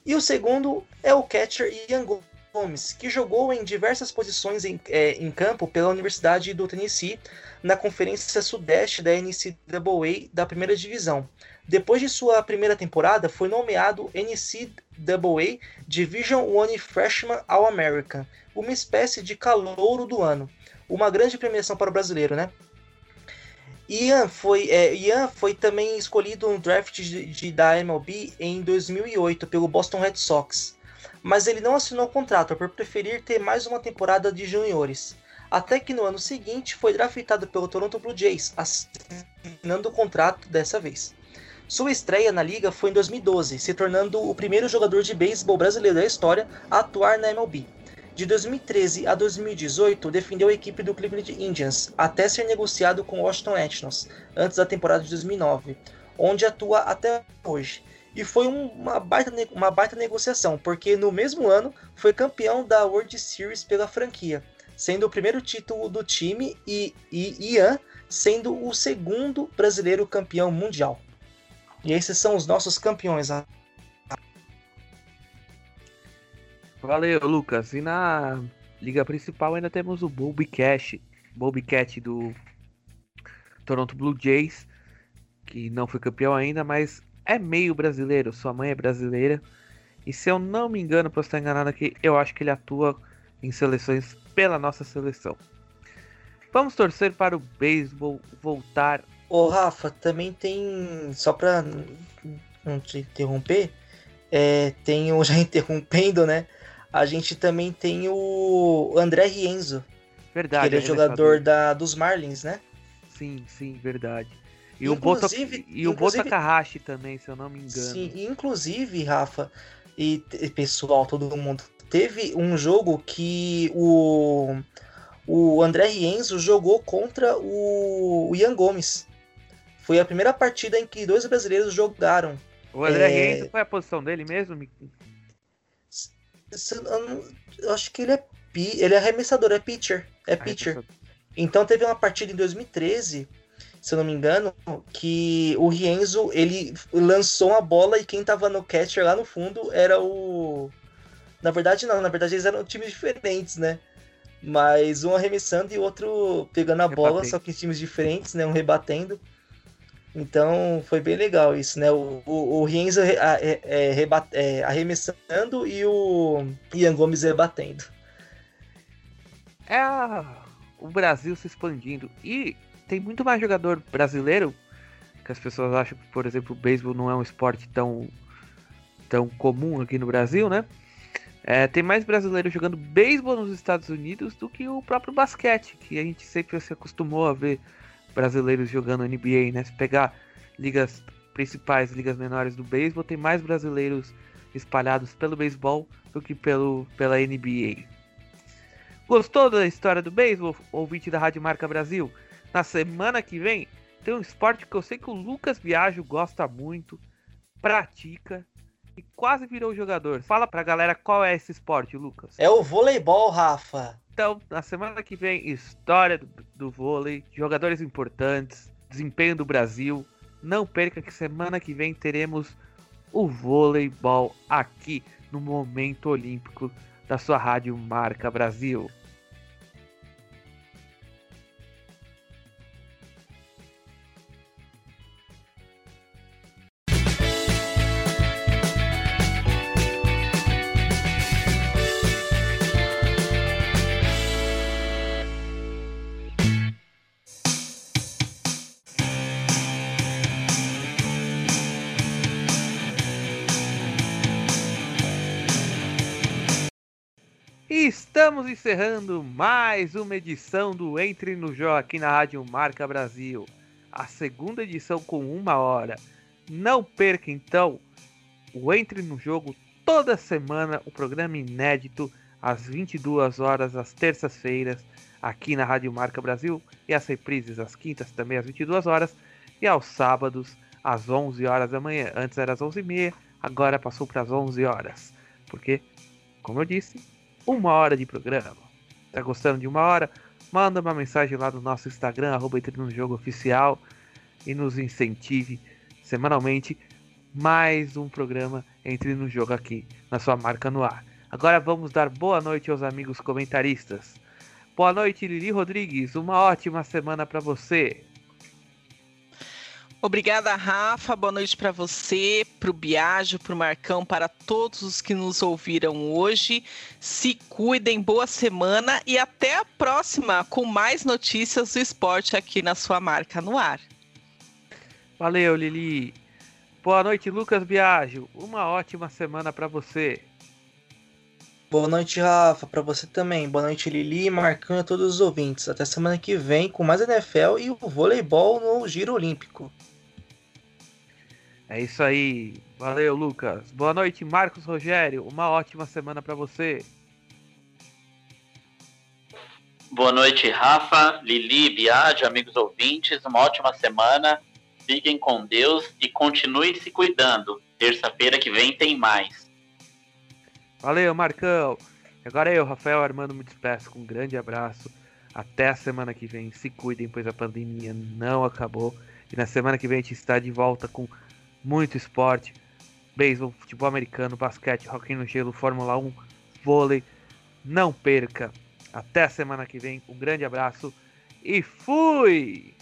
C: E o segundo é o catcher Ian Gomes, que jogou em diversas posições em, é, em campo pela Universidade do Tennessee na Conferência Sudeste da NCAA da primeira divisão. Depois de sua primeira temporada, foi nomeado NCAA Division One Freshman All-American, uma espécie de calouro do ano uma grande premiação para o brasileiro, né? Ian foi, é, Ian foi também escolhido no draft de, de, da MLB em 2008 pelo Boston Red Sox, mas ele não assinou o contrato por preferir ter mais uma temporada de juniores. Até que no ano seguinte foi draftado pelo Toronto Blue Jays, assinando o contrato dessa vez. Sua estreia na liga foi em 2012, se tornando o primeiro jogador de beisebol brasileiro da história a atuar na MLB. De 2013 a 2018, defendeu a equipe do Cleveland Indians até ser negociado com o Washington Nationals, antes da temporada de 2009, onde atua até hoje. E foi uma baita, uma baita negociação, porque no mesmo ano foi campeão da World Series pela franquia, sendo o primeiro título do time e, e Ian sendo o segundo brasileiro campeão mundial. E esses são os nossos campeões.
A: Valeu, Lucas. E na liga principal ainda temos o Bobby Cash, Bobby Cat do Toronto Blue Jays, que não foi campeão ainda, mas é meio brasileiro. Sua mãe é brasileira. E se eu não me engano, posso estar enganado aqui, eu acho que ele atua em seleções pela nossa seleção. Vamos torcer para o beisebol voltar.
C: Ô Rafa, também tem. Só para não te interromper, é, tem o. (laughs) Já interrompendo, né? A gente também tem o André Rienzo.
A: Verdade.
C: Que ele é jogador da, dos Marlins, né?
A: Sim, sim, verdade. E inclusive, o Bota, e o Bota Kahashi também, se eu não me engano. Sim,
C: inclusive, Rafa, e pessoal, todo mundo, teve um jogo que o, o André Rienzo jogou contra o, o Ian Gomes. Foi a primeira partida em que dois brasileiros jogaram.
A: O André é... Rienzo, qual é a posição dele mesmo?
C: Eu acho que ele é ele é arremessador, é pitcher, é pitcher. Então teve uma partida em 2013 se eu não me engano, que o Rienzo ele lançou uma bola e quem tava no catcher lá no fundo era o. Na verdade, não, na verdade eles eram times diferentes, né? Mas um arremessando e o outro pegando a bola, só que em times diferentes, né? Um rebatendo. Então foi bem legal isso, né? O, o, o Rienzo é, é, arremessando e o Ian Gomes rebatendo.
A: É o Brasil se expandindo. E tem muito mais jogador brasileiro que as pessoas acham que, por exemplo, o beisebol não é um esporte tão, tão comum aqui no Brasil, né? É, tem mais brasileiros jogando beisebol nos Estados Unidos do que o próprio basquete, que a gente sempre se acostumou a ver brasileiros jogando NBA, né? Se pegar ligas principais, ligas menores do beisebol, tem mais brasileiros espalhados pelo beisebol do que pelo, pela NBA. Gostou da história do beisebol, ouvinte da Rádio Marca Brasil? Na semana que vem tem um esporte que eu sei que o Lucas Viajo gosta muito, pratica e quase virou jogador. Fala pra galera qual é esse esporte, Lucas.
C: É o voleibol, Rafa.
A: Então, na semana que vem, história do, do vôlei, jogadores importantes, desempenho do Brasil. Não perca que semana que vem teremos o voleibol aqui no Momento Olímpico da sua rádio Marca Brasil. Estamos encerrando mais uma edição do Entre no Jogo aqui na Rádio Marca Brasil. A segunda edição com uma hora. Não perca então o Entre no Jogo toda semana, o programa inédito às 22 horas às terças-feiras aqui na Rádio Marca Brasil e as reprises às quintas também às 22 horas e aos sábados às 11 horas da manhã. Antes era às 11h30, agora passou para as 11 horas. Porque, como eu disse, uma hora de programa. Tá gostando de uma hora? Manda uma mensagem lá no nosso Instagram, arroba no Jogo Oficial, e nos incentive semanalmente mais um programa Entre no Jogo aqui, na sua marca no ar. Agora vamos dar boa noite aos amigos comentaristas. Boa noite, Lili Rodrigues. Uma ótima semana para você.
B: Obrigada, Rafa. Boa noite para você, para o Biagio, para o Marcão, para todos os que nos ouviram hoje. Se cuidem, boa semana e até a próxima com mais notícias do esporte aqui na sua marca no ar.
A: Valeu, Lili. Boa noite, Lucas Biagio. Uma ótima semana para você.
C: Boa noite, Rafa, para você também. Boa noite, Lili, Marcão e a todos os ouvintes. Até semana que vem com mais NFL e o voleibol no Giro Olímpico.
A: É isso aí. Valeu, Lucas. Boa noite, Marcos Rogério. Uma ótima semana para você.
D: Boa noite, Rafa, Lili, Biade, amigos ouvintes. Uma ótima semana. Fiquem com Deus e continue se cuidando. Terça-feira que vem tem mais.
A: Valeu, Marcão. Agora eu, Rafael Armando, me despeço com um grande abraço Até a semana que vem. Se cuidem, pois a pandemia não acabou. E na semana que vem a gente está de volta com muito esporte: beisebol, futebol americano, basquete, hockey no gelo, Fórmula 1, vôlei. Não perca. Até a semana que vem. Um grande abraço e fui!